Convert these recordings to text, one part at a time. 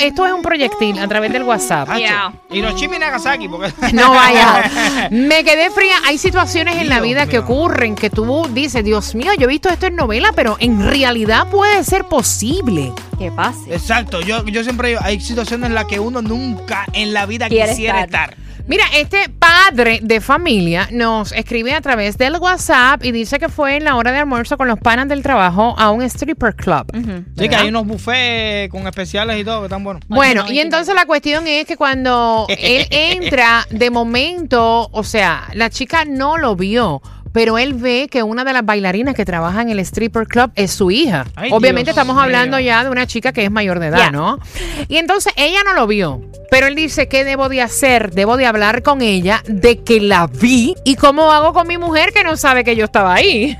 Esto es un proyectil a través del WhatsApp. Yeah. Hiroshima y Nagasaki, porque... No vaya. Me quedé fría. Hay situaciones en la vida que ocurren que tú dices, Dios mío, yo he visto esto en novela, pero en realidad puede ser posible. ¿Qué pase? Exacto, yo, yo siempre digo, hay situaciones en las que uno nunca en la vida Quiere quisiera estar. estar. Mira, este padre de familia nos escribe a través del WhatsApp y dice que fue en la hora de almuerzo con los panas del trabajo a un stripper club. Sí, que hay unos buffets con especiales y todo que están buenos. Bueno, y entonces la cuestión es que cuando él entra, de momento, o sea, la chica no lo vio. Pero él ve que una de las bailarinas que trabaja en el stripper club es su hija. Ay, Obviamente Dios estamos hablando ya de una chica que es mayor de edad. ¿no? Y entonces ella no lo vio. Pero él dice, ¿qué debo de hacer? Debo de hablar con ella de que la vi. ¿Y cómo hago con mi mujer que no sabe que yo estaba ahí?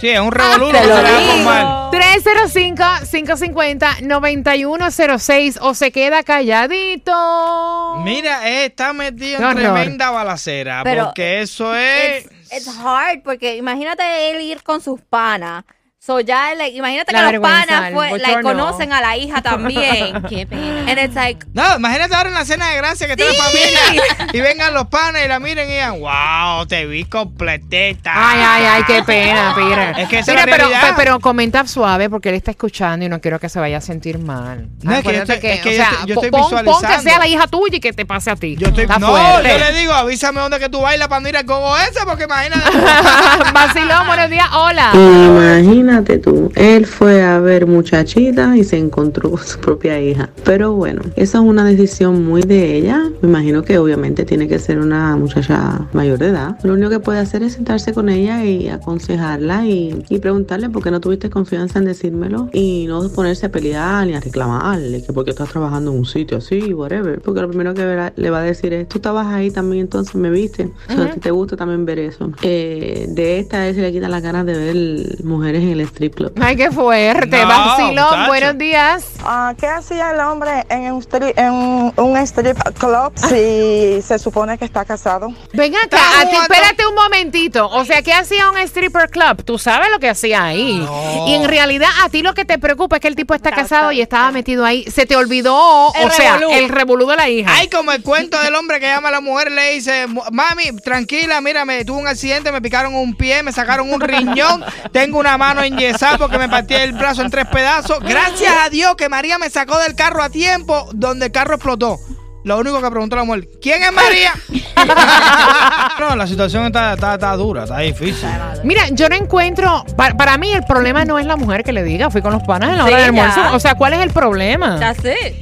Sí, es un revolú Te que lo se le va a digo. formar. 305-550-9106 o se queda calladito. Mira, eh, está metido en tremenda balacera, Pero, porque eso es... It's, it's hard porque imagínate él ir con sus panas. So ya, like, imagínate La que los panas fue, like, bochorno. conocen a la hija también. Qué pena. And it's like, No, imagínate ahora en la cena de gracia que está la Sí. familia y vengan los panes y la miren y digan, wow, te vi completita. Ay, ay, ay, qué pena, Peter. Es que esa Mira, es la pero, realidad. pe- pero comenta suave porque él está escuchando y no quiero que se vaya a sentir mal. No, es que yo estoy- es que o yo sea, estoy- yo estoy pon- pon que visualizando. sea la hija tuya y que te pase a ti. Yo estoy, Está no, fuerte. yo le digo, avísame dónde que tú bailas para no ir al gogo ese, porque imagínate. Vacilón, buenos días, hola. Imagínate tú, él fue a ver muchachita y se encontró con su propia hija. Pero bueno, esa es una decisión muy de ella. Me imagino que obviamente tiene que ser una muchacha mayor de edad. Lo único que puede hacer es sentarse con ella y aconsejarla y, y preguntarle por qué no tuviste confianza en decírmelo y no ponerse a pelear ni a reclamarle que porque estás trabajando en un sitio así, whatever. Porque lo primero que verá- le va a decir es, tú estabas ahí también entonces me viste. O sea, a ti te gusta también ver eso. Eh, de esta vez se le quitan las ganas de ver mujeres en el strip club. Ay, qué fuerte. No, Vacilón, muchacho. buenos días. Ah, ¿Qué hacía el hombre en un, strip, en un strip club si se supone que está casado? Ven acá, a ti, espérate un momentito. O sea, ¿qué hacía un stripper club? Tú sabes lo que hacía ahí. No. Y en realidad a ti lo que te preocupa es que el tipo está casado y estaba metido ahí. Se te olvidó, El o sea, revolú. el revolú de la hija. Ay, como el cuento del hombre que llama a la mujer le dice, mami, tranquila, mírame, tuve un accidente, me picaron un pie, me sacaron un riñón, tengo una mano enyesada porque me partí el brazo en tres pedazos. Gracias a Dios que María me sacó del carro a tiempo donde el carro explotó. Lo único que preguntó la mujer, ¿quién es María? no, la situación está, está, está dura, está difícil. Mira, yo no encuentro. pa- Para, mí, el problema no es la mujer que le diga, fui con los panas en la Sí, hora del almuerzo. ya. O sea, ¿cuál es el problema? that's it.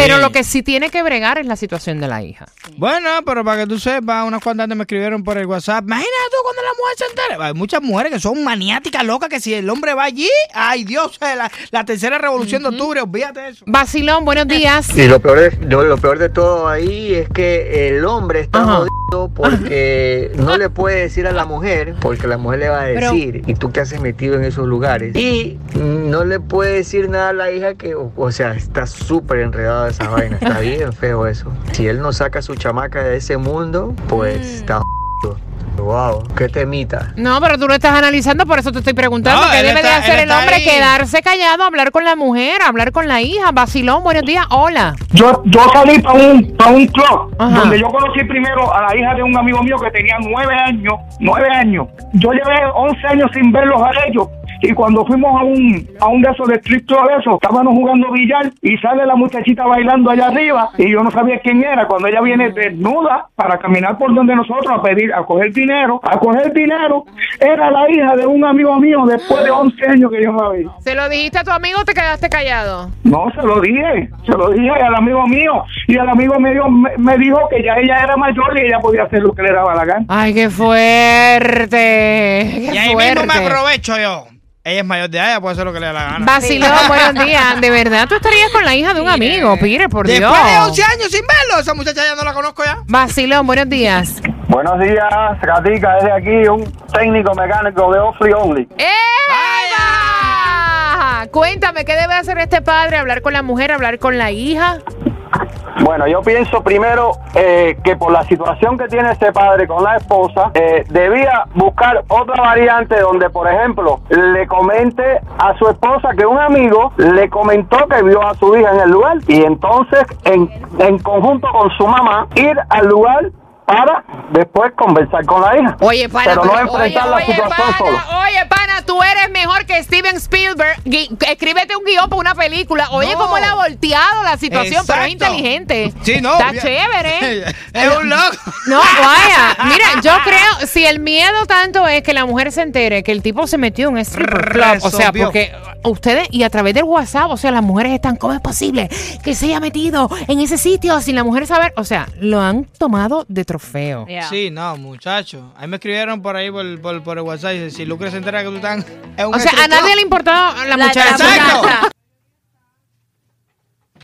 Pero Sí. lo que sí tiene que bregar es la situación de la hija. Bueno, pero para que tú sepas, unas cuantas antes me escribieron por el WhatsApp. Imagínate tú cuando la mujer se entere. Hay muchas mujeres que son maniáticas locas que si el hombre va allí, ay Dios, eh, la, la tercera revolución de octubre, olvídate de eso. Vacilón, buenos días. Y lo peor, es, lo, lo peor de todo ahí es que el hombre está jodido porque no le puede decir a la mujer, porque la mujer le va a Pero- decir, y tú qué haces metido en esos lugares. Y no le puede decir nada a la hija que, o, o sea, está súper enredada esa vaina, está bien feo eso. Si él no saca a su chamaca de ese mundo, pues está jodido. Wow, qué temita. No, pero tú lo estás analizando, por eso te estoy preguntando No, qué debe de hacer el hombre, ahí. quedarse callado, hablar con la mujer, hablar con la hija. Vacilón, buenos días, hola. Yo, yo salí para un, pa' un club Ajá. donde yo conocí primero a la hija de un amigo mío que tenía nueve años, nueve años. Yo llevé once años sin verlos a ellos. Y cuando fuimos a un, a un de esos de strip club de esos, estábamos jugando billar y sale la muchachita bailando allá arriba y yo no sabía quién era. Cuando ella viene desnuda para caminar por donde nosotros a pedir, a coger dinero, a coger dinero, era la hija de un amigo mío después de 11 años que yo no la vi. ¿Se lo dijiste a tu amigo o te quedaste callado? No, se lo dije, se lo dije al amigo mío. Y el amigo mío me, me dijo que ya ella era mayor y ella podía hacer lo que le daba la gana. Ay, qué fuerte. Qué Y ahí fuerte. mismo me aprovecho yo. Ella es mayor de edad, ella puede hacer lo que le dé la gana. Vacilón, buenos días. De verdad, tú estarías con la hija de un amigo, Peter, por Dios. Después de 11 años sin verlo, esa muchacha ya no la conozco ya. Vacilón, buenos días. Buenos días, Gatica, desde aquí, un técnico mecánico de Offrey Only. ¡Eva! Cuéntame, ¿qué debe hacer este padre? ¿Hablar con la mujer, hablar con la hija? Bueno, yo pienso primero eh, que por la situación que tiene ese padre con la esposa, eh, debía buscar otra variante donde, por ejemplo, le comente a su esposa que un amigo le comentó que vio a su hija en el lugar y entonces en, en conjunto con su mamá ir al lugar para después conversar con la hija. Oye, pana, pero no enfrentar oye, la oye, situación pana, solo. Oye, pana, tú eres mejor que Steven Spielberg. Gui- Escríbete un guion para una película. Oye, No. cómo él ha volteado la situación, pero es inteligente. Sí, no. Está obvia- chévere. es un loco. No, vaya. Mira, yo creo, si el miedo tanto es que la mujer se entere que el tipo se metió en un stripper club, o sea, porque ustedes, y a través del WhatsApp, o sea, las mujeres están, ¿cómo es posible que se haya metido en ese sitio sin la mujer saber? O sea, lo han tomado de trofeo. Yeah. Sí, no, muchacho. Ahí me escribieron por ahí por, por, por el WhatsApp. Dice, si Lucre se entera que tú estás en un O sea, a strip club". nadie le importaba la, La- muchacha. la Exacto. muchacha.